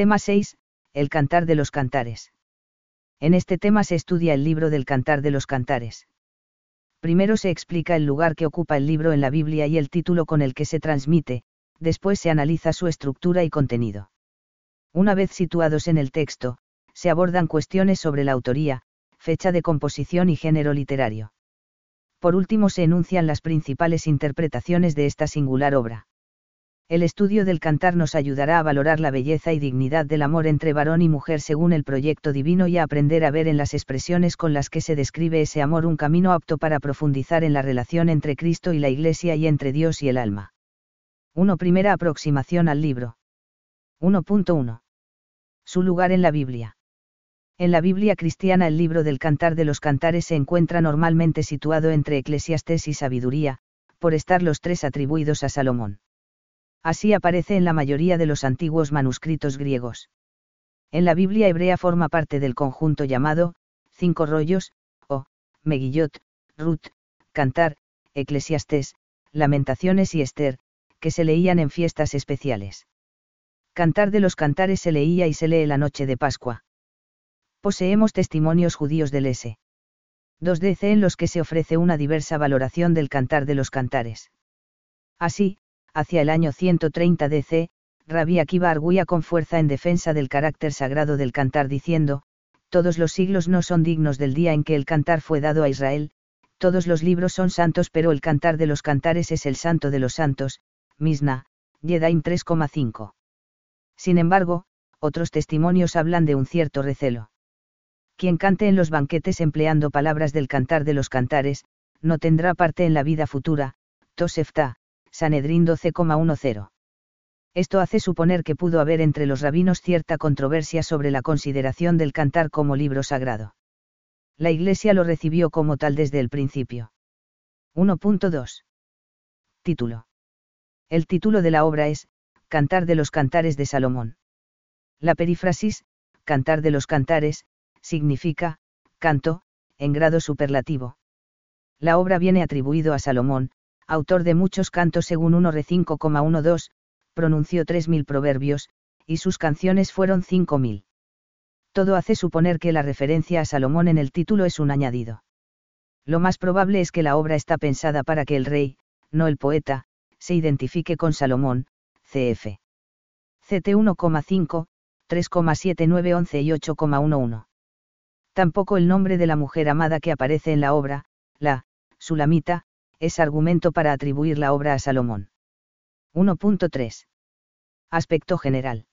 Tema 6. El cantar de los cantares. En este tema se estudia el libro del cantar de los cantares. Primero se explica el lugar que ocupa el libro en la Biblia y el título con el que se transmite, después se analiza su estructura y contenido. Una vez situados en el texto, se abordan cuestiones sobre la autoría, fecha de composición y género literario. Por último se enuncian las principales interpretaciones de esta singular obra. El estudio del cantar nos ayudará a valorar la belleza y dignidad del amor entre varón y mujer según el proyecto divino y a aprender a ver en las expresiones con las que se describe ese amor un camino apto para profundizar en la relación entre Cristo y la Iglesia y entre Dios y el alma. 1. Primera aproximación al libro. 1.1. Su lugar en la Biblia. En la Biblia cristiana el libro del Cantar de los Cantares se encuentra normalmente situado entre Eclesiastés y Sabiduría, por estar los tres atribuidos a Salomón. Así aparece en la mayoría de los antiguos manuscritos griegos. En la Biblia hebrea forma parte del conjunto llamado, cinco rollos, o, Megillot, Ruth, Cantar, Eclesiastés, Lamentaciones y Esther, que se leían en fiestas especiales. Cantar de los Cantares se leía y se lee la noche de Pascua. Poseemos testimonios judíos del S. 2 DC en los que se ofrece una diversa valoración del Cantar de los Cantares. Así, hacia el año 130 DC, Rabbi Akiva arguía con fuerza en defensa del carácter sagrado del cantar diciendo, todos los siglos no son dignos del día en que el cantar fue dado a Israel, todos los libros son santos pero el cantar de los cantares es el santo de los santos, Misna, Yedaim 3,5. Sin embargo, otros testimonios hablan de un cierto recelo. Quien cante en los banquetes empleando palabras del cantar de los cantares, no tendrá parte en la vida futura, Tosefta, Sanedrín 12,10. Esto hace suponer que pudo haber entre los rabinos cierta controversia sobre la consideración del cantar como libro sagrado. La Iglesia lo recibió como tal desde el principio. 1.2. Título. El título de la obra es, Cantar de los Cantares de Salomón. La perífrasis, Cantar de los Cantares, significa, canto, en grado superlativo. La obra viene atribuido a Salomón, autor de muchos cantos según 1 re 5,12, pronunció 3.000 proverbios, y sus canciones fueron 5.000. Todo hace suponer que la referencia a Salomón en el título es un añadido. Lo más probable es que la obra está pensada para que el rey, no el poeta, se identifique con Salomón, cf. CT 1,5, 3,7911 11 y 8,11. Tampoco el nombre de la mujer amada que aparece en la obra, la, Sulamita, es argumento para atribuir la obra a Salomón. 1.3. Aspecto general.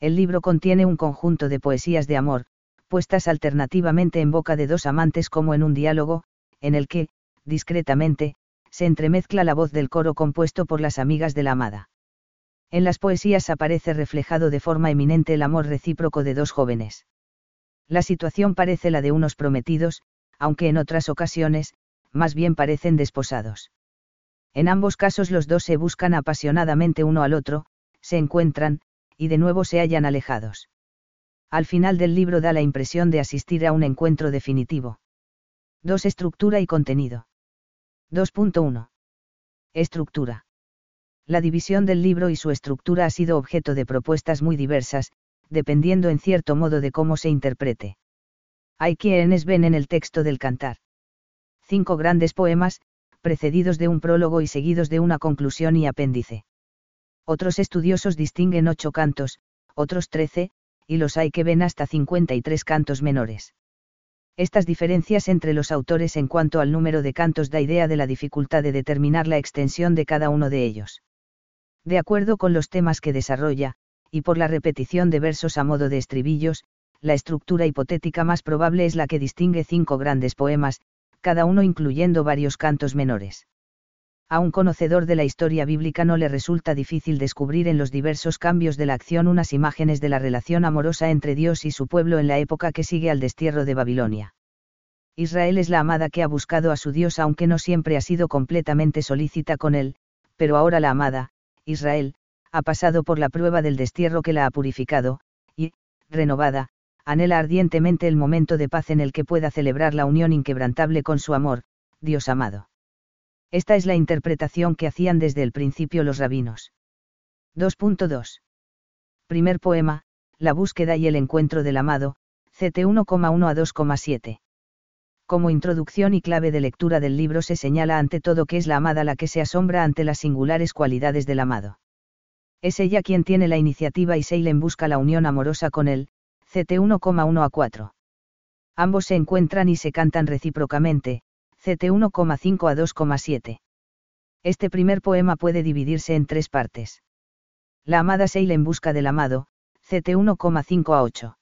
El libro contiene un conjunto de poesías de amor, puestas alternativamente en boca de dos amantes como en un diálogo, en el que, discretamente, se entremezcla la voz del coro compuesto por las amigas de la amada. En las poesías aparece reflejado de forma eminente el amor recíproco de dos jóvenes. La situación parece la de unos prometidos, aunque en otras ocasiones, más bien parecen desposados. En ambos casos los dos se buscan apasionadamente uno al otro, se encuentran, y de nuevo se hallan alejados. Al final del libro da la impresión de asistir a un encuentro definitivo. 2. Estructura y contenido. 2.1. Estructura. La división del libro y su estructura ha sido objeto de propuestas muy diversas, dependiendo en cierto modo de cómo se interprete. Hay quienes ven en el texto del cantar cinco grandes poemas, precedidos de un prólogo y seguidos de una conclusión y apéndice. Otros estudiosos distinguen ocho cantos, otros trece, y los hay que ven hasta 53 cantos menores. Estas diferencias entre los autores en cuanto al número de cantos da idea de la dificultad de determinar la extensión de cada uno de ellos. De acuerdo con los temas que desarrolla, y por la repetición de versos a modo de estribillos, la estructura hipotética más probable es la que distingue cinco grandes poemas, cada uno incluyendo varios cantos menores. A un conocedor de la historia bíblica no le resulta difícil descubrir en los diversos cambios de la acción unas imágenes de la relación amorosa entre Dios y su pueblo en la época que sigue al destierro de Babilonia. Israel es la amada que ha buscado a su Dios aunque no siempre ha sido completamente solícita con él, pero ahora la amada, Israel, ha pasado por la prueba del destierro que la ha purificado, y, renovada, anhela ardientemente el momento de paz en el que pueda celebrar la unión inquebrantable con su amor, Dios amado. Esta es la interpretación que hacían desde el principio los rabinos. 2.2. Primer poema, la búsqueda y el encuentro del amado, CT 1,1 a 2,7. Como introducción y clave de lectura del libro se señala ante todo que es la amada la que se asombra ante las singulares cualidades del amado. Es ella quien tiene la iniciativa y Seilen busca la unión amorosa con él, CT 1,1 a 4. Ambos se encuentran y se cantan recíprocamente, CT 1,5 a 2,7. Este primer poema puede dividirse en tres partes. La amada Seilen busca del amado, CT 1,5 a 8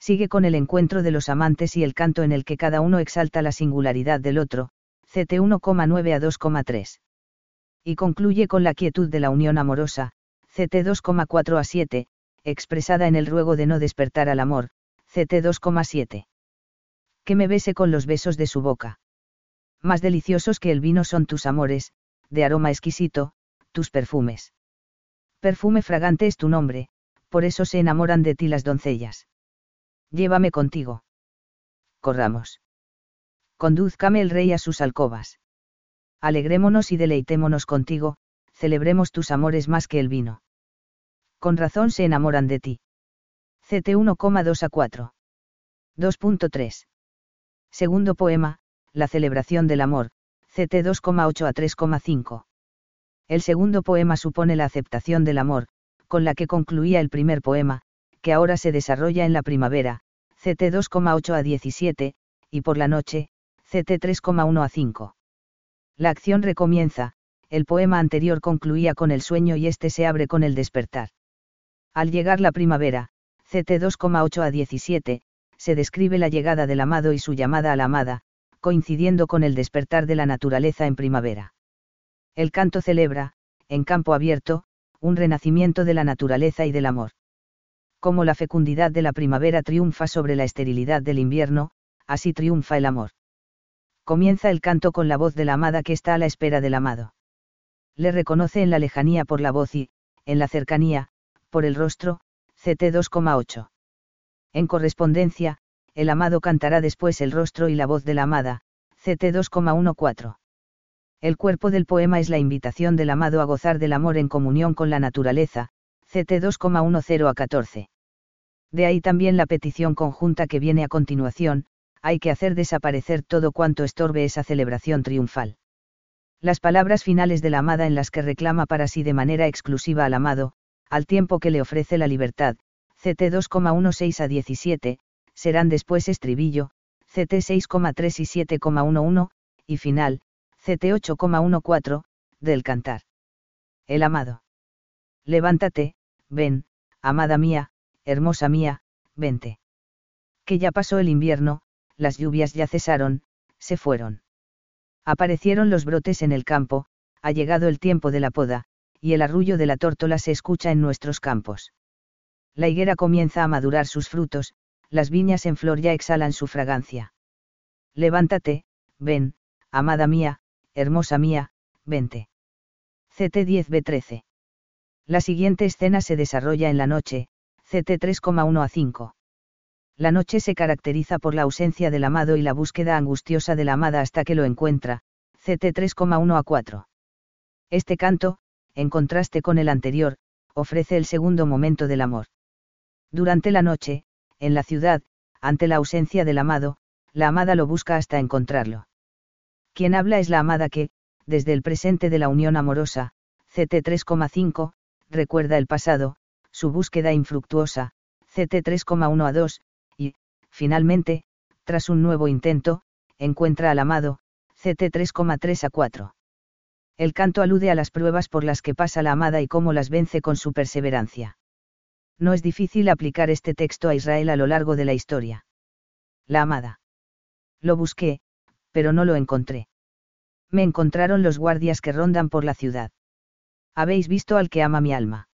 sigue con el encuentro de los amantes y el canto en el que cada uno exalta la singularidad del otro, CT 1,9 a 2,3. Y concluye con la quietud de la unión amorosa, CT 2,4 a 7, expresada en el ruego de no despertar al amor, CT 2,7. Que me bese con los besos de su boca. Más deliciosos que el vino son tus amores, de aroma exquisito, tus perfumes. Perfume fragante es tu nombre, por eso se enamoran de ti las doncellas llévame contigo. Corramos. Condúzcame el rey a sus alcobas. Alegrémonos y deleitémonos contigo, celebremos tus amores más que el vino. Con razón se enamoran de ti. CT 1,2 a 4. 2.3. Segundo poema, La celebración del amor, CT 2,8 a 3,5. El segundo poema supone la aceptación del amor, con la que concluía el primer poema, que ahora se desarrolla en la primavera, CT 2,8 a 17, y por la noche, CT 3,1 a 5. La acción recomienza, el poema anterior concluía con el sueño y este se abre con el despertar. Al llegar la primavera, CT 2,8 a 17, se describe la llegada del amado y su llamada a la amada, coincidiendo con el despertar de la naturaleza en primavera. El canto celebra, en campo abierto, un renacimiento de la naturaleza y del amor como la fecundidad de la primavera triunfa sobre la esterilidad del invierno, así triunfa el amor. Comienza el canto con la voz de la amada que está a la espera del amado. Le reconoce en la lejanía por la voz y, en la cercanía, por el rostro, CT 2,8. En correspondencia, el amado cantará después el rostro y la voz de la amada, CT 2,14. El cuerpo del poema es la invitación del amado a gozar del amor en comunión con la naturaleza, CT 2,10 a 14. De ahí también la petición conjunta que viene a continuación, hay que hacer desaparecer todo cuanto estorbe esa celebración triunfal. Las palabras finales de la amada en las que reclama para sí de manera exclusiva al amado, al tiempo que le ofrece la libertad, CT 2,16 a 17, serán después estribillo, CT 6,3 y 7,11, y final, CT 8,14, del cantar. El amado. Levántate, ven, amada mía, hermosa mía, vente. Que ya pasó el invierno, las lluvias ya cesaron, se fueron. Aparecieron los brotes en el campo, ha llegado el tiempo de la poda, y el arrullo de la tórtola se escucha en nuestros campos. La higuera comienza a madurar sus frutos, las viñas en flor ya exhalan su fragancia. Levántate, ven, amada mía, hermosa mía, vente. CT 10b13. La siguiente escena se desarrolla en la noche, CT 3,1 a 5. La noche se caracteriza por la ausencia del amado y la búsqueda angustiosa de la amada hasta que lo encuentra, CT 3,1 a 4. Este canto, en contraste con el anterior, ofrece el segundo momento del amor. Durante la noche, en la ciudad, ante la ausencia del amado, la amada lo busca hasta encontrarlo. Quien habla es la amada que, desde el presente de la unión amorosa, CT 3,5, recuerda el pasado, su búsqueda infructuosa, CT 3,1 a 2, y, finalmente, tras un nuevo intento, encuentra al amado, CT 3,3 a 4. El canto alude a las pruebas por las que pasa la amada y cómo las vence con su perseverancia. No es difícil aplicar este texto a Israel a lo largo de la historia. La amada. Lo busqué, pero no lo encontré. Me encontraron los guardias que rondan por la ciudad. Habéis visto al que ama mi alma.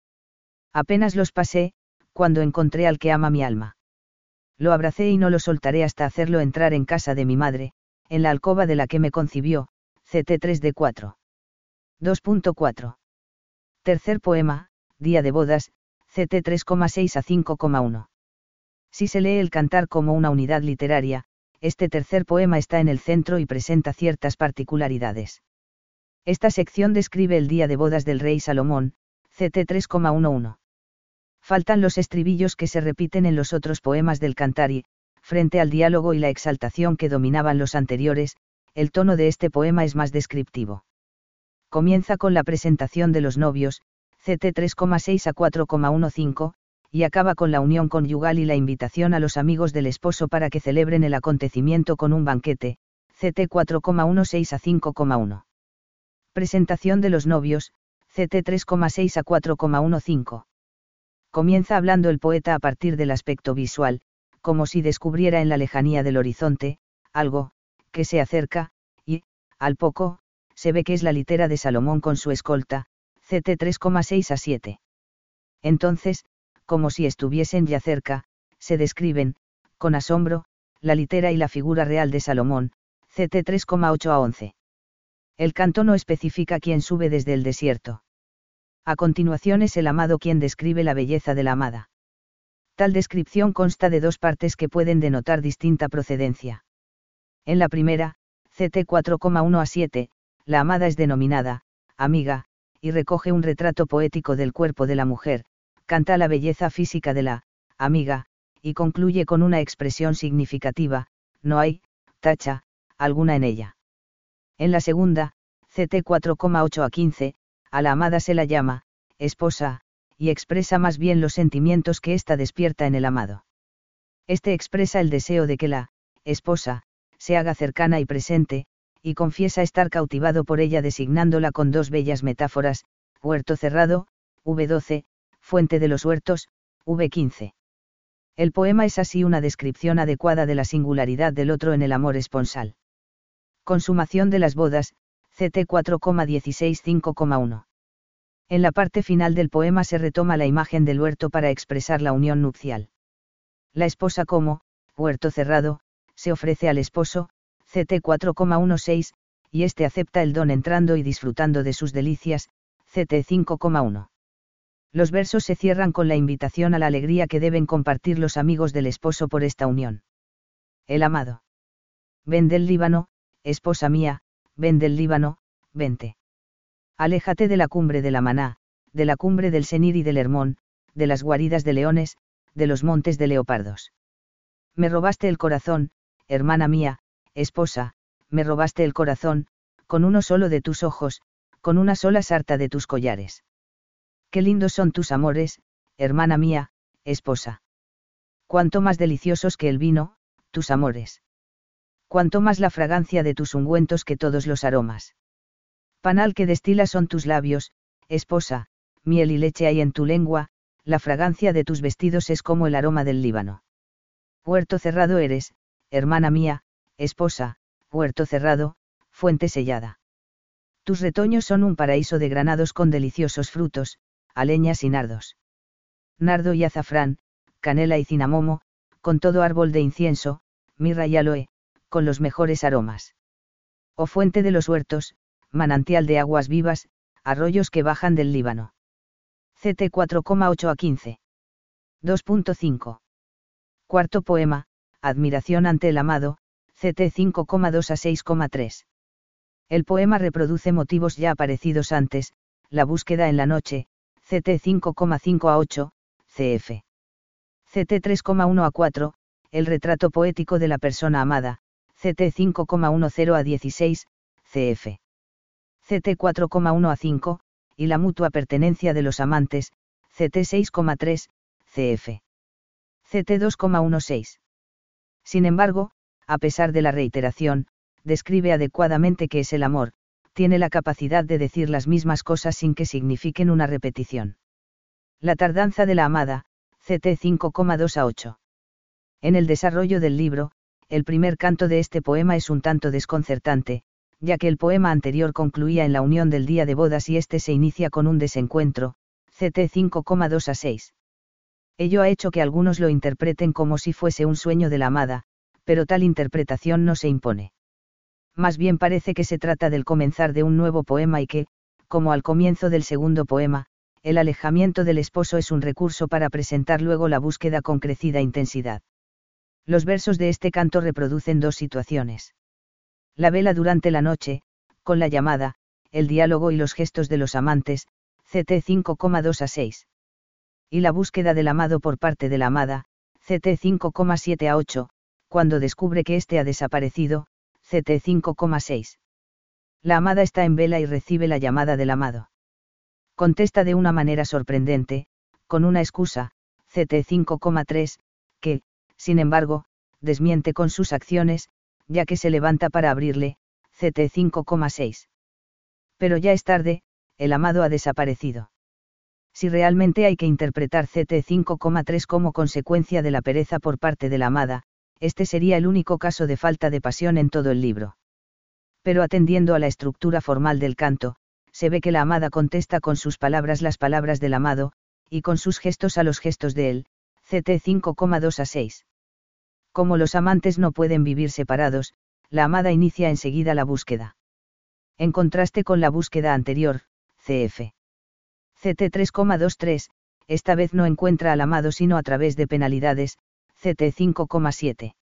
Apenas los pasé, cuando encontré al que ama mi alma. Lo abracé y no lo soltaré hasta hacerlo entrar en casa de mi madre, en la alcoba de la que me concibió, CT3D4. 2.4. Tercer poema, Día de bodas, CT 3,6 a 5,1. Si se lee el cantar como una unidad literaria, este tercer poema está en el centro y presenta ciertas particularidades. Esta sección describe el día de bodas del rey Salomón, CT 3,11. Faltan los estribillos que se repiten en los otros poemas del cantar y, frente al diálogo y la exaltación que dominaban los anteriores, el tono de este poema es más descriptivo. Comienza con la presentación de los novios, CT 3,6 a 4,15, y acaba con la unión conyugal y la invitación a los amigos del esposo para que celebren el acontecimiento con un banquete, CT 4,16 a 5,1. Presentación de los novios, CT 3,6 a 4,15. Comienza hablando el poeta a partir del aspecto visual, como si descubriera en la lejanía del horizonte, algo, que se acerca, y, al poco, se ve que es la litera de Salomón con su escolta, CT 3,6 a 7. Entonces, como si estuviesen ya cerca, se describen, con asombro, la litera y la figura real de Salomón, CT 3,8 a 11. El canto no especifica quién sube desde el desierto. A continuación es el amado quien describe la belleza de la amada. Tal descripción consta de dos partes que pueden denotar distinta procedencia. En la primera, CT 4,1 a 7, la amada es denominada, amiga, y recoge un retrato poético del cuerpo de la mujer, canta la belleza física de la, amiga, y concluye con una expresión significativa, no hay, tacha, alguna en ella. En la segunda, CT 4,8 a 15, a la amada se la llama, esposa, y expresa más bien los sentimientos que ésta despierta en el amado. Este expresa el deseo de que la, esposa, se haga cercana y presente, y confiesa estar cautivado por ella designándola con dos bellas metáforas, huerto cerrado, V12, fuente de los huertos, V15. El poema es así una descripción adecuada de la singularidad del otro en el amor esponsal. Consumación de las bodas, CT 4,16 En la parte final del poema se retoma la imagen del huerto para expresar la unión nupcial. La esposa como, huerto cerrado, se ofrece al esposo, CT 4,16, y éste acepta el don entrando y disfrutando de sus delicias, CT 5,1. Los versos se cierran con la invitación a la alegría que deben compartir los amigos del esposo por esta unión. El amado. Ven del Líbano, esposa mía, ven del Líbano, vente. Aléjate de la cumbre de la Maná, de la cumbre del Senir y del Hermón, de las guaridas de leones, de los montes de leopardos. Me robaste el corazón, hermana mía, esposa, me robaste el corazón, con uno solo de tus ojos, con una sola sarta de tus collares. Qué lindos son tus amores, hermana mía, esposa. Cuanto más deliciosos que el vino, tus amores cuanto más la fragancia de tus ungüentos que todos los aromas. Panal que destila son tus labios, esposa, miel y leche hay en tu lengua, la fragancia de tus vestidos es como el aroma del Líbano. Huerto cerrado eres, hermana mía, esposa, huerto cerrado, fuente sellada. Tus retoños son un paraíso de granados con deliciosos frutos, aleñas y nardos. Nardo y azafrán, canela y cinamomo, con todo árbol de incienso, mirra y aloe, con los mejores aromas. O fuente de los huertos, manantial de aguas vivas, arroyos que bajan del Líbano. CT 4,8 a 15. 2.5. Cuarto poema, Admiración ante el amado, CT 5,2 a 6,3. El poema reproduce motivos ya aparecidos antes, la búsqueda en la noche, CT 5,5 a 8, CF. CT 3,1 a 4, el retrato poético de la persona amada, CT 5,10 a 16, CF. CT 4,1 a 5, y la mutua pertenencia de los amantes, CT 6,3, CF. CT 2,16. Sin embargo, a pesar de la reiteración, describe adecuadamente qué es el amor, tiene la capacidad de decir las mismas cosas sin que signifiquen una repetición. La tardanza de la amada, CT 5,2 a 8. En el desarrollo del libro, el primer canto de este poema es un tanto desconcertante, ya que el poema anterior concluía en la unión del día de bodas y este se inicia con un desencuentro, CT 5,2 a 6. Ello ha hecho que algunos lo interpreten como si fuese un sueño de la amada, pero tal interpretación no se impone. Más bien parece que se trata del comenzar de un nuevo poema y que, como al comienzo del segundo poema, el alejamiento del esposo es un recurso para presentar luego la búsqueda con crecida intensidad. Los versos de este canto reproducen dos situaciones. La vela durante la noche, con la llamada, el diálogo y los gestos de los amantes, CT 5,2 a 6. Y la búsqueda del amado por parte de la amada, CT 5,7 a 8, cuando descubre que éste ha desaparecido, CT 5,6. La amada está en vela y recibe la llamada del amado. Contesta de una manera sorprendente, con una excusa, CT 5,3, que, sin embargo, desmiente con sus acciones, ya que se levanta para abrirle, CT 5,6. Pero ya es tarde, el amado ha desaparecido. Si realmente hay que interpretar CT 5,3 como consecuencia de la pereza por parte de la amada, este sería el único caso de falta de pasión en todo el libro. Pero atendiendo a la estructura formal del canto, se ve que la amada contesta con sus palabras las palabras del amado, y con sus gestos a los gestos de él, CT 5,2 a 6. Como los amantes no pueden vivir separados, la amada inicia enseguida la búsqueda. En contraste con la búsqueda anterior, CF. CT 3,23, esta vez no encuentra al amado sino a través de penalidades, CT 5,7.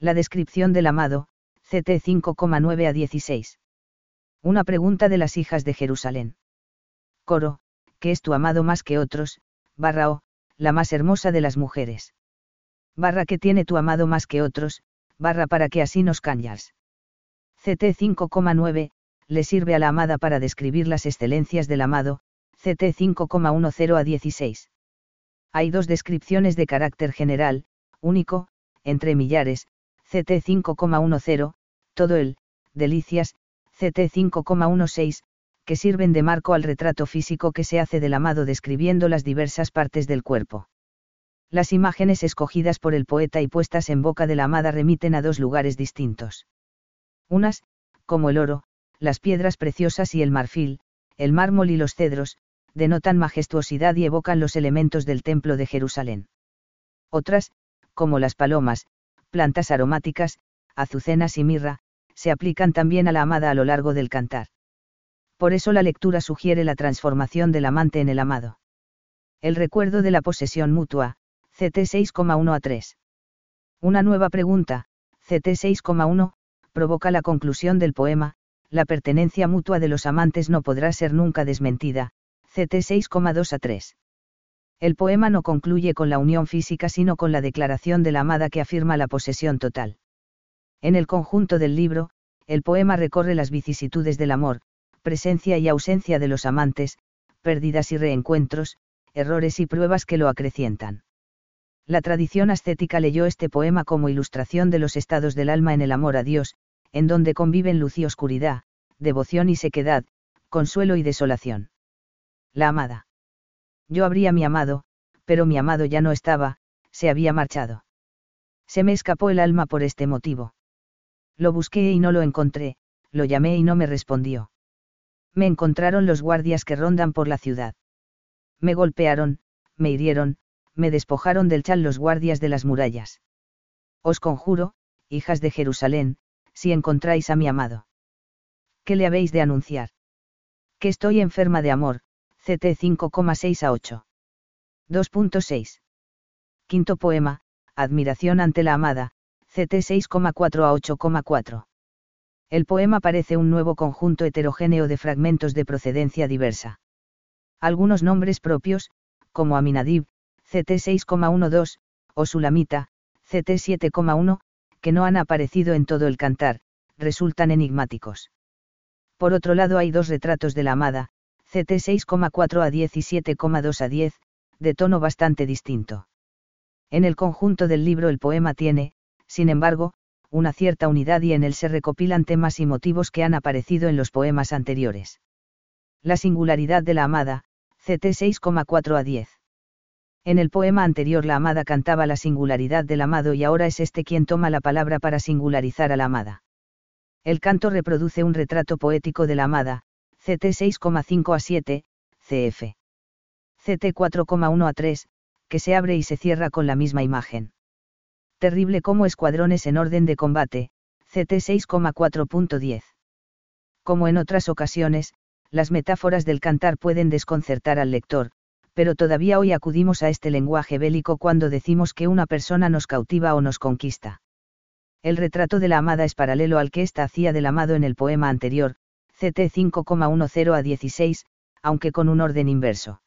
La descripción del amado, CT 5,9 a 16. Una pregunta de las hijas de Jerusalén. Coro, que es tu amado más que otros, barra o, la más hermosa de las mujeres barra que tiene tu amado más que otros, barra para que así nos callas. CT 5,9, le sirve a la amada para describir las excelencias del amado, CT 5,10 a 16. Hay dos descripciones de carácter general, único, entre millares, CT 5,10, todo el, delicias, CT 5,16, que sirven de marco al retrato físico que se hace del amado describiendo las diversas partes del cuerpo. Las imágenes escogidas por el poeta y puestas en boca de la amada remiten a dos lugares distintos. Unas, como el oro, las piedras preciosas y el marfil, el mármol y los cedros, denotan majestuosidad y evocan los elementos del templo de Jerusalén. Otras, como las palomas, plantas aromáticas, azucenas y mirra, se aplican también a la amada a lo largo del cantar. Por eso la lectura sugiere la transformación del amante en el amado. El recuerdo de la posesión mutua, CT 6,1 a 3. Una nueva pregunta, CT 6,1, provoca la conclusión del poema, la pertenencia mutua de los amantes no podrá ser nunca desmentida, CT 6,2 a 3. El poema no concluye con la unión física sino con la declaración de la amada que afirma la posesión total. En el conjunto del libro, el poema recorre las vicisitudes del amor, presencia y ausencia de los amantes, pérdidas y reencuentros, errores y pruebas que lo acrecientan. La tradición ascética leyó este poema como ilustración de los estados del alma en el amor a Dios, en donde conviven luz y oscuridad, devoción y sequedad, consuelo y desolación. La amada. Yo habría mi amado, pero mi amado ya no estaba, se había marchado. Se me escapó el alma por este motivo. Lo busqué y no lo encontré, lo llamé y no me respondió. Me encontraron los guardias que rondan por la ciudad. Me golpearon, me hirieron, me despojaron del chal los guardias de las murallas. Os conjuro, hijas de Jerusalén, si encontráis a mi amado. ¿Qué le habéis de anunciar? Que estoy enferma de amor, CT 5,6 a 8. 2.6. Quinto poema, Admiración ante la amada, CT 6,4 a 8,4. El poema parece un nuevo conjunto heterogéneo de fragmentos de procedencia diversa. Algunos nombres propios, como Aminadib, CT 6,12, o Sulamita, CT 7,1, que no han aparecido en todo el cantar, resultan enigmáticos. Por otro lado hay dos retratos de la amada, CT 6,4 a 10 y 7,2 a 10, de tono bastante distinto. En el conjunto del libro el poema tiene, sin embargo, una cierta unidad y en él se recopilan temas y motivos que han aparecido en los poemas anteriores. La singularidad de la amada, CT 6,4 a 10. En el poema anterior la amada cantaba la singularidad del amado y ahora es este quien toma la palabra para singularizar a la amada. El canto reproduce un retrato poético de la amada, CT 6,5 a 7, CF. CT 4,1 a 3, que se abre y se cierra con la misma imagen. Terrible como escuadrones en orden de combate, CT 6,4.10. Como en otras ocasiones, las metáforas del cantar pueden desconcertar al lector, pero todavía hoy acudimos a este lenguaje bélico cuando decimos que una persona nos cautiva o nos conquista. El retrato de la amada es paralelo al que ésta hacía del amado en el poema anterior, CT 5,10 a 16, aunque con un orden inverso.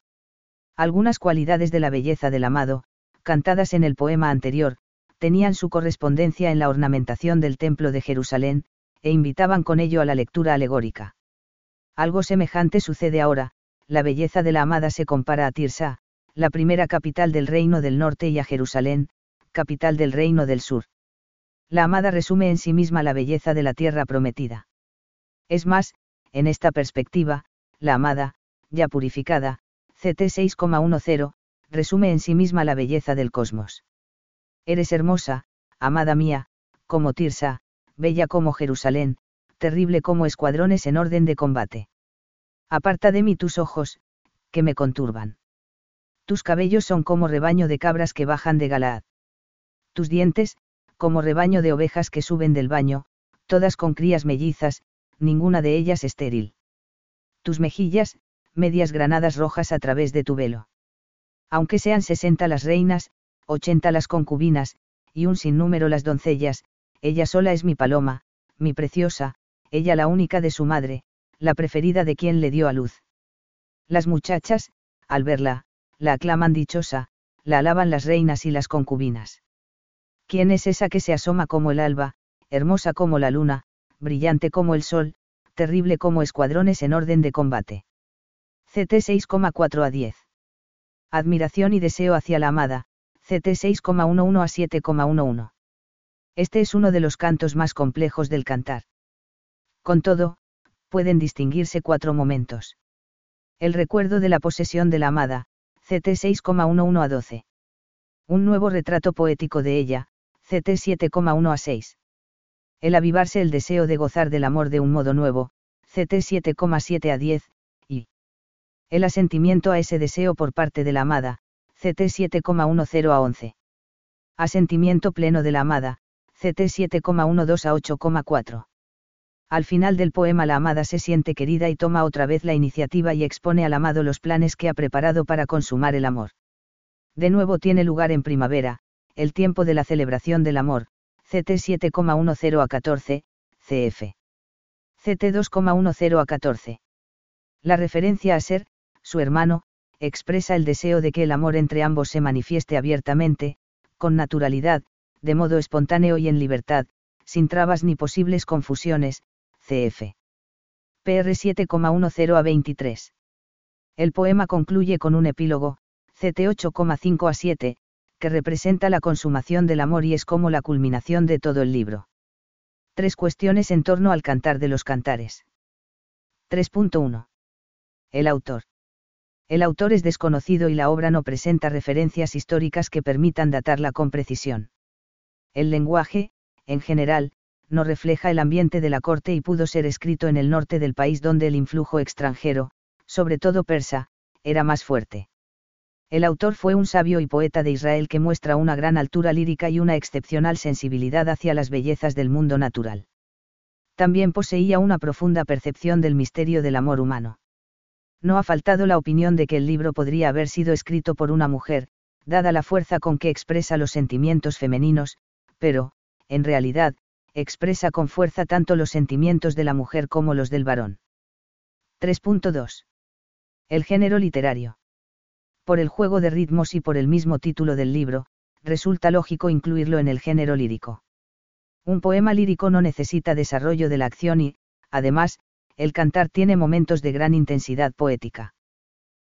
Algunas cualidades de la belleza del amado, cantadas en el poema anterior, tenían su correspondencia en la ornamentación del Templo de Jerusalén, e invitaban con ello a la lectura alegórica. Algo semejante sucede ahora, la belleza de la amada se compara a Tirsa, la primera capital del reino del norte y a Jerusalén, capital del reino del sur. La amada resume en sí misma la belleza de la tierra prometida. Es más, en esta perspectiva, la amada, ya purificada, CT 6,10, resume en sí misma la belleza del cosmos. Eres hermosa, amada mía, como Tirsa, bella como Jerusalén, terrible como escuadrones en orden de combate. Aparta de mí tus ojos, que me conturban. Tus cabellos son como rebaño de cabras que bajan de Galaad. Tus dientes, como rebaño de ovejas que suben del baño, todas con crías mellizas, ninguna de ellas estéril. Tus mejillas, medias granadas rojas a través de tu velo. Aunque sean sesenta las reinas, ochenta las concubinas, y un sinnúmero las doncellas, ella sola es mi paloma, mi preciosa, ella la única de su madre, la preferida de quien le dio a luz. Las muchachas, al verla, la aclaman dichosa, la alaban las reinas y las concubinas. ¿Quién es esa que se asoma como el alba, hermosa como la luna, brillante como el sol, terrible como escuadrones en orden de combate? CT 6,4 a 10. Admiración y deseo hacia la amada, CT 6,11 a 7,11. Este es uno de los cantos más complejos del cantar. Con todo, pueden distinguirse cuatro momentos. El recuerdo de la posesión de la amada, CT 6,11 a 12. Un nuevo retrato poético de ella, CT 7,1 a 6. El avivarse el deseo de gozar del amor de un modo nuevo, CT 7,7 a 10, y el asentimiento a ese deseo por parte de la amada, CT 7,10 a 11. Asentimiento pleno de la amada, CT 7,12 a 8,4. Al final del poema la amada se siente querida y toma otra vez la iniciativa y expone al amado los planes que ha preparado para consumar el amor. De nuevo tiene lugar en primavera, el tiempo de la celebración del amor, CT 7,10 a 14, CF. CT 2,10 a 14. La referencia a ser, su hermano, expresa el deseo de que el amor entre ambos se manifieste abiertamente, con naturalidad, de modo espontáneo y en libertad, sin trabas ni posibles confusiones, cf. PR 7,10 a 23. El poema concluye con un epílogo, CT 8,5 a 7, que representa la consumación del amor y es como la culminación de todo el libro. Tres cuestiones en torno al cantar de los cantares. 3.1. El autor. El autor es desconocido y la obra no presenta referencias históricas que permitan datarla con precisión. El lenguaje, en general, no refleja el ambiente de la corte y pudo ser escrito en el norte del país donde el influjo extranjero, sobre todo persa, era más fuerte. El autor fue un sabio y poeta de Israel que muestra una gran altura lírica y una excepcional sensibilidad hacia las bellezas del mundo natural. También poseía una profunda percepción del misterio del amor humano. No ha faltado la opinión de que el libro podría haber sido escrito por una mujer, dada la fuerza con que expresa los sentimientos femeninos, pero, en realidad, expresa con fuerza tanto los sentimientos de la mujer como los del varón. 3.2. El género literario por el juego de ritmos y por el mismo título del libro, resulta lógico incluirlo en el género lírico. Un poema lírico no necesita desarrollo de la acción y, además, el cantar tiene momentos de gran intensidad poética.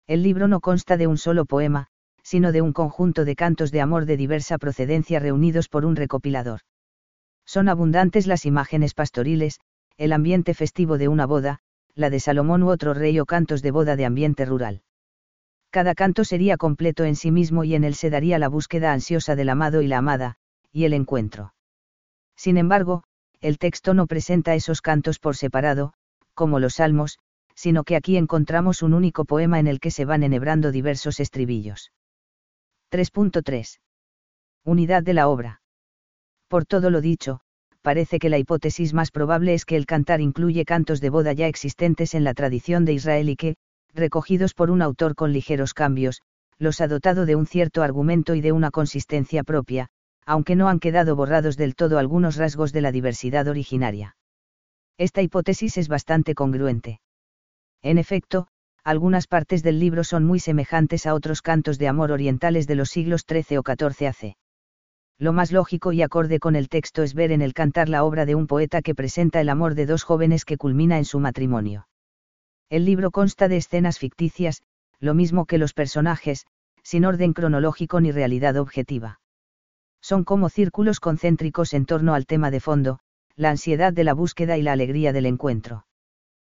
El libro no consta de un solo poema, sino de un conjunto de cantos de amor de diversa procedencia reunidos por un recopilador. Son abundantes las imágenes pastoriles, el ambiente festivo de una boda, la de Salomón u otro rey o cantos de boda de ambiente rural cada canto sería completo en sí mismo y en él se daría la búsqueda ansiosa del amado y la amada, y el encuentro. Sin embargo, el texto no presenta esos cantos por separado, como los salmos, sino que aquí encontramos un único poema en el que se van enhebrando diversos estribillos. 3.3. Unidad de la obra. Por todo lo dicho, parece que la hipótesis más probable es que el cantar incluye cantos de boda ya existentes en la tradición de Israel y que, recogidos por un autor con ligeros cambios, los ha dotado de un cierto argumento y de una consistencia propia, aunque no han quedado borrados del todo algunos rasgos de la diversidad originaria. Esta hipótesis es bastante congruente. En efecto, algunas partes del libro son muy semejantes a otros cantos de amor orientales de los siglos XIII o XIV AC. Lo más lógico y acorde con el texto es ver en el cantar la obra de un poeta que presenta el amor de dos jóvenes que culmina en su matrimonio. El libro consta de escenas ficticias, lo mismo que los personajes, sin orden cronológico ni realidad objetiva. Son como círculos concéntricos en torno al tema de fondo, la ansiedad de la búsqueda y la alegría del encuentro.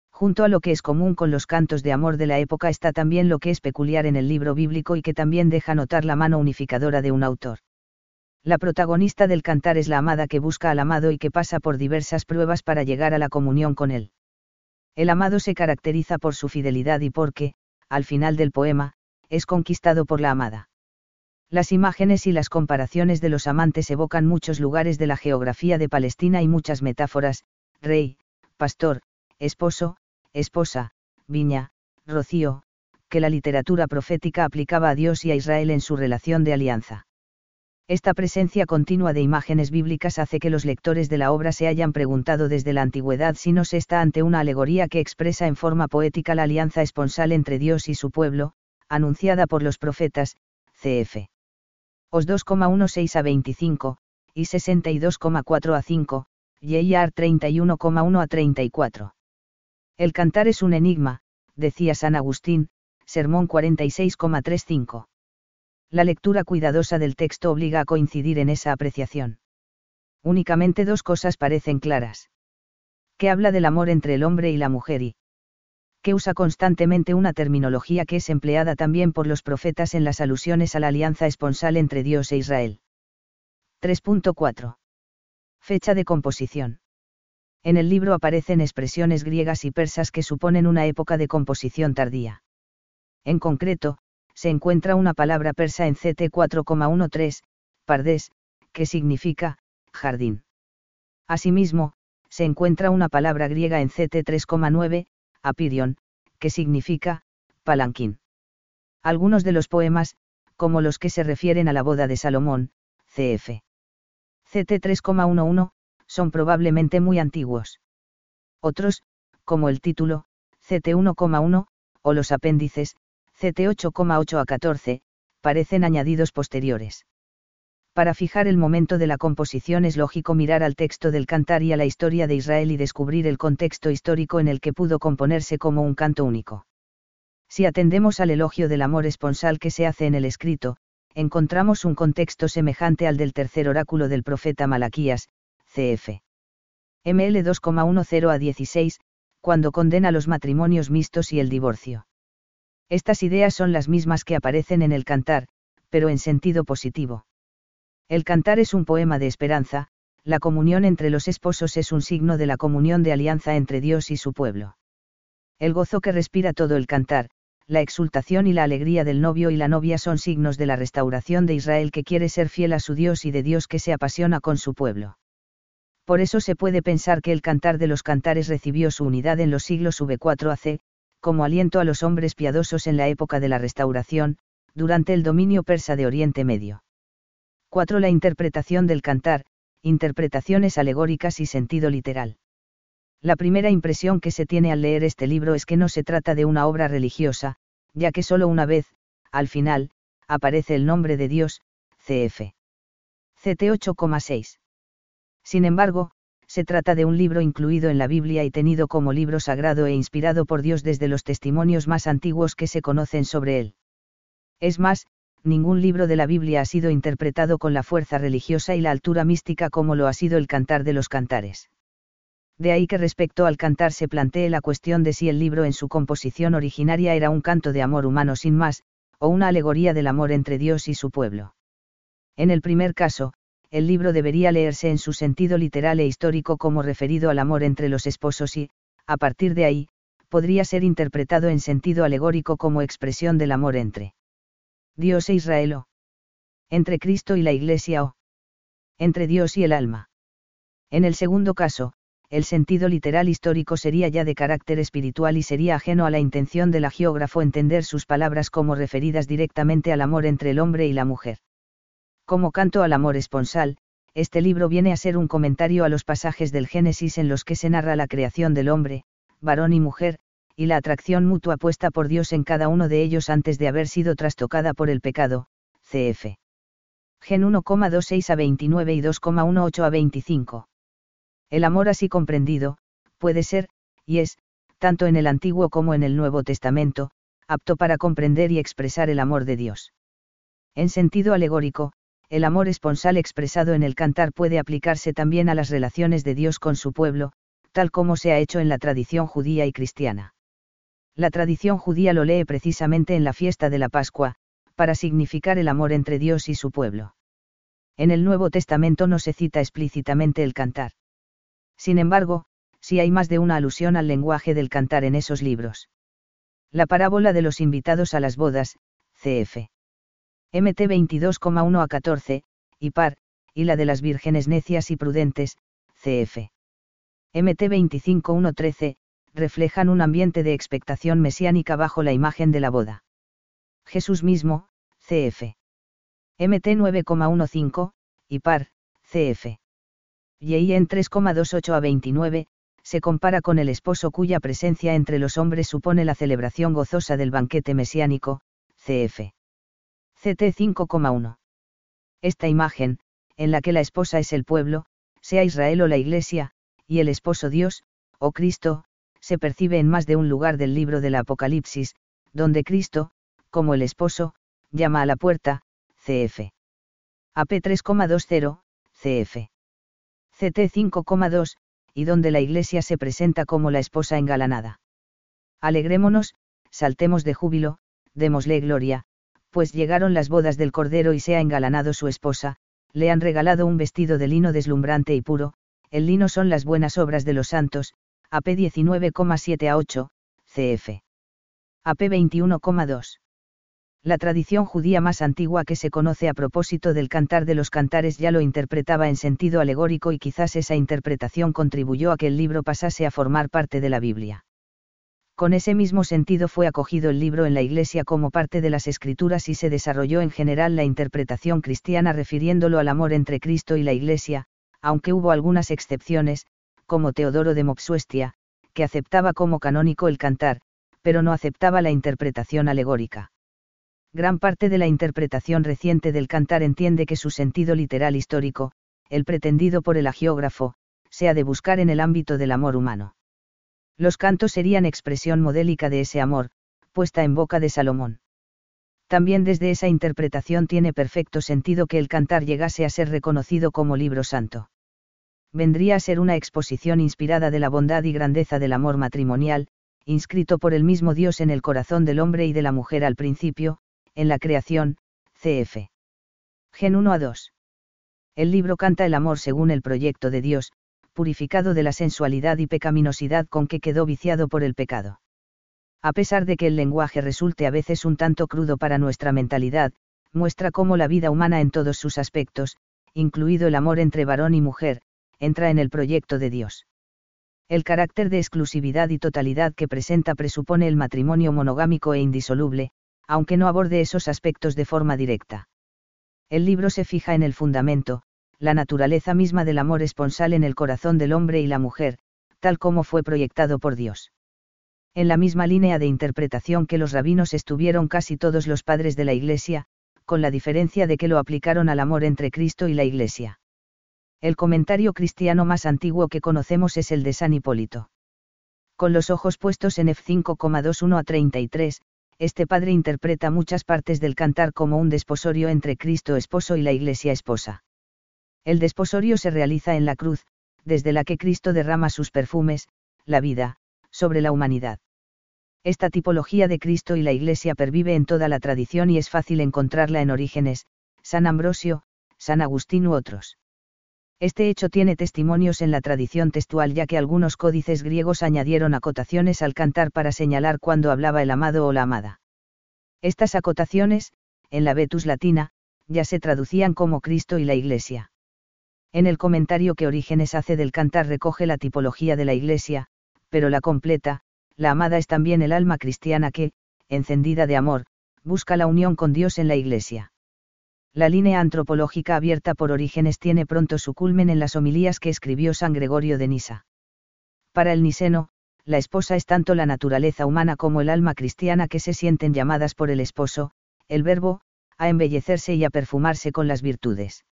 Junto a lo que es común con los cantos de amor de la época está también lo que es peculiar en el libro bíblico y que también deja notar la mano unificadora de un autor. La protagonista del cantar es la amada que busca al amado y que pasa por diversas pruebas para llegar a la comunión con él. El amado se caracteriza por su fidelidad y porque, al final del poema, es conquistado por la amada. Las imágenes y las comparaciones de los amantes evocan muchos lugares de la geografía de Palestina y muchas metáforas, rey, pastor, esposo, esposa, viña, rocío, que la literatura profética aplicaba a Dios y a Israel en su relación de alianza. Esta presencia continua de imágenes bíblicas hace que los lectores de la obra se hayan preguntado desde la antigüedad si no se está ante una alegoría que expresa en forma poética la alianza esponsal entre Dios y su pueblo, anunciada por los profetas, cf. Os 2,16 a 25, y 62,4 a 5, J.R. 31,1 a 34. El cantar es un enigma, decía San Agustín, Sermón 46,35 la lectura cuidadosa del texto obliga a coincidir en esa apreciación. Únicamente dos cosas parecen claras. Que habla del amor entre el hombre y la mujer y que usa constantemente una terminología que es empleada también por los profetas en las alusiones a la alianza esponsal entre Dios e Israel. 3.4. Fecha de composición. En el libro aparecen expresiones griegas y persas que suponen una época de composición tardía. En concreto, se encuentra una palabra persa en CT 4,13, pardes, que significa, jardín. Asimismo, se encuentra una palabra griega en CT 3,9, apirion, que significa, palanquín. Algunos de los poemas, como los que se refieren a la boda de Salomón, cf. CT 3,11, son probablemente muy antiguos. Otros, como el título, CT 1,1, o los apéndices, CT 8,8 a 14, parecen añadidos posteriores. Para fijar el momento de la composición es lógico mirar al texto del cantar y a la historia de Israel y descubrir el contexto histórico en el que pudo componerse como un canto único. Si atendemos al elogio del amor esponsal que se hace en el escrito, encontramos un contexto semejante al del tercer oráculo del profeta Malaquías, cf. ML 2,10 a 16, cuando condena los matrimonios mixtos y el divorcio. Estas ideas son las mismas que aparecen en el cantar, pero en sentido positivo. El cantar es un poema de esperanza, la comunión entre los esposos es un signo de la comunión de alianza entre Dios y su pueblo. El gozo que respira todo el cantar, la exultación y la alegría del novio y la novia son signos de la restauración de Israel que quiere ser fiel a su Dios y de Dios que se apasiona con su pueblo. Por eso se puede pensar que el cantar de los cantares recibió su unidad en los siglos V4 AC, como aliento a los hombres piadosos en la época de la restauración, durante el dominio persa de Oriente Medio. 4. La interpretación del cantar, interpretaciones alegóricas y sentido literal. La primera impresión que se tiene al leer este libro es que no se trata de una obra religiosa, ya que solo una vez, al final, aparece el nombre de Dios, CF. CT 8,6. Sin embargo, se trata de un libro incluido en la Biblia y tenido como libro sagrado e inspirado por Dios desde los testimonios más antiguos que se conocen sobre él. Es más, ningún libro de la Biblia ha sido interpretado con la fuerza religiosa y la altura mística como lo ha sido el Cantar de los Cantares. De ahí que respecto al cantar se plantee la cuestión de si el libro en su composición originaria era un canto de amor humano sin más, o una alegoría del amor entre Dios y su pueblo. En el primer caso, el libro debería leerse en su sentido literal e histórico como referido al amor entre los esposos y, a partir de ahí, podría ser interpretado en sentido alegórico como expresión del amor entre Dios e Israel o entre Cristo y la Iglesia o entre Dios y el alma. En el segundo caso, el sentido literal histórico sería ya de carácter espiritual y sería ajeno a la intención del geógrafo entender sus palabras como referidas directamente al amor entre el hombre y la mujer. Como canto al amor esponsal, este libro viene a ser un comentario a los pasajes del Génesis en los que se narra la creación del hombre, varón y mujer, y la atracción mutua puesta por Dios en cada uno de ellos antes de haber sido trastocada por el pecado, cf. Gen 1,26 a 29 y 2,18 a 25. El amor así comprendido, puede ser, y es, tanto en el Antiguo como en el Nuevo Testamento, apto para comprender y expresar el amor de Dios. En sentido alegórico, el amor esponsal expresado en el cantar puede aplicarse también a las relaciones de Dios con su pueblo, tal como se ha hecho en la tradición judía y cristiana. La tradición judía lo lee precisamente en la fiesta de la Pascua, para significar el amor entre Dios y su pueblo. En el Nuevo Testamento no se cita explícitamente el cantar. Sin embargo, sí hay más de una alusión al lenguaje del cantar en esos libros. La parábola de los invitados a las bodas, cf. MT 22,1 a 14, y par, y la de las vírgenes necias y prudentes, cf. MT 25.1.13, reflejan un ambiente de expectación mesiánica bajo la imagen de la boda. Jesús mismo, cf. MT 9,15, y par, cf. Y en 3,28 a 29, se compara con el esposo cuya presencia entre los hombres supone la celebración gozosa del banquete mesiánico, cf. CT 5,1. Esta imagen, en la que la esposa es el pueblo, sea Israel o la Iglesia, y el esposo Dios, o Cristo, se percibe en más de un lugar del libro del Apocalipsis, donde Cristo, como el esposo, llama a la puerta, cf. AP 3,20, cf. CT 5,2, y donde la Iglesia se presenta como la esposa engalanada. Alegrémonos, saltemos de júbilo, démosle gloria, pues llegaron las bodas del Cordero y se ha engalanado su esposa, le han regalado un vestido de lino deslumbrante y puro, el lino son las buenas obras de los santos, AP 19,7 a 8, CF. AP 21,2 la tradición judía más antigua que se conoce a propósito del cantar de los cantares ya lo interpretaba en sentido alegórico y quizás esa interpretación contribuyó a que el libro pasase a formar parte de la Biblia. Con ese mismo sentido fue acogido el libro en la Iglesia como parte de las Escrituras y se desarrolló en general la interpretación cristiana refiriéndolo al amor entre Cristo y la Iglesia, aunque hubo algunas excepciones, como Teodoro de Mopsuestia, que aceptaba como canónico el cantar, pero no aceptaba la interpretación alegórica gran parte de la interpretación reciente del cantar entiende que su sentido literal histórico, el pretendido por el agiógrafo, se ha de buscar en el ámbito del amor humano. Los cantos serían expresión modélica de ese amor, puesta en boca de Salomón. También desde esa interpretación tiene perfecto sentido que el cantar llegase a ser reconocido como libro santo. Vendría a ser una exposición inspirada de la bondad y grandeza del amor matrimonial, inscrito por el mismo Dios en el corazón del hombre y de la mujer al principio, en la creación, cf. Gen 1 a 2. El libro canta el amor según el proyecto de Dios, purificado de la sensualidad y pecaminosidad con que quedó viciado por el pecado. A pesar de que el lenguaje resulte a veces un tanto crudo para nuestra mentalidad, muestra cómo la vida humana en todos sus aspectos, incluido el amor entre varón y mujer, entra en el proyecto de Dios. El carácter de exclusividad y totalidad que presenta presupone el matrimonio monogámico e indisoluble, aunque no aborde esos aspectos de forma directa. El libro se fija en el fundamento, la naturaleza misma del amor esponsal en el corazón del hombre y la mujer, tal como fue proyectado por Dios. En la misma línea de interpretación que los rabinos estuvieron casi todos los padres de la Iglesia, con la diferencia de que lo aplicaron al amor entre Cristo y la Iglesia. El comentario cristiano más antiguo que conocemos es el de San Hipólito. Con los ojos puestos en F5,21 a 33, este padre interpreta muchas partes del cantar como un desposorio entre Cristo esposo y la Iglesia esposa. El desposorio se realiza en la cruz, desde la que Cristo derrama sus perfumes, la vida, sobre la humanidad. Esta tipología de Cristo y la Iglesia pervive en toda la tradición y es fácil encontrarla en Orígenes, San Ambrosio, San Agustín u otros. Este hecho tiene testimonios en la tradición textual ya que algunos códices griegos añadieron acotaciones al cantar para señalar cuando hablaba el amado o la amada. Estas acotaciones, en la Vetus latina, ya se traducían como Cristo y la Iglesia. En el comentario que Orígenes hace del cantar recoge la tipología de la Iglesia, pero la completa, la amada es también el alma cristiana que, encendida de amor, busca la unión con Dios en la Iglesia. La línea antropológica abierta por Orígenes tiene pronto su culmen en las homilías que escribió San Gregorio de Nisa. Para el niseno, la esposa es tanto la naturaleza humana como el alma cristiana que se sienten llamadas por el esposo, el verbo, a embellecerse y a perfumarse con las virtudes.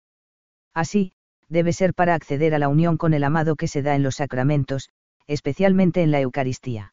Así, debe ser para acceder a la unión con el amado que se da en los sacramentos, especialmente en la Eucaristía.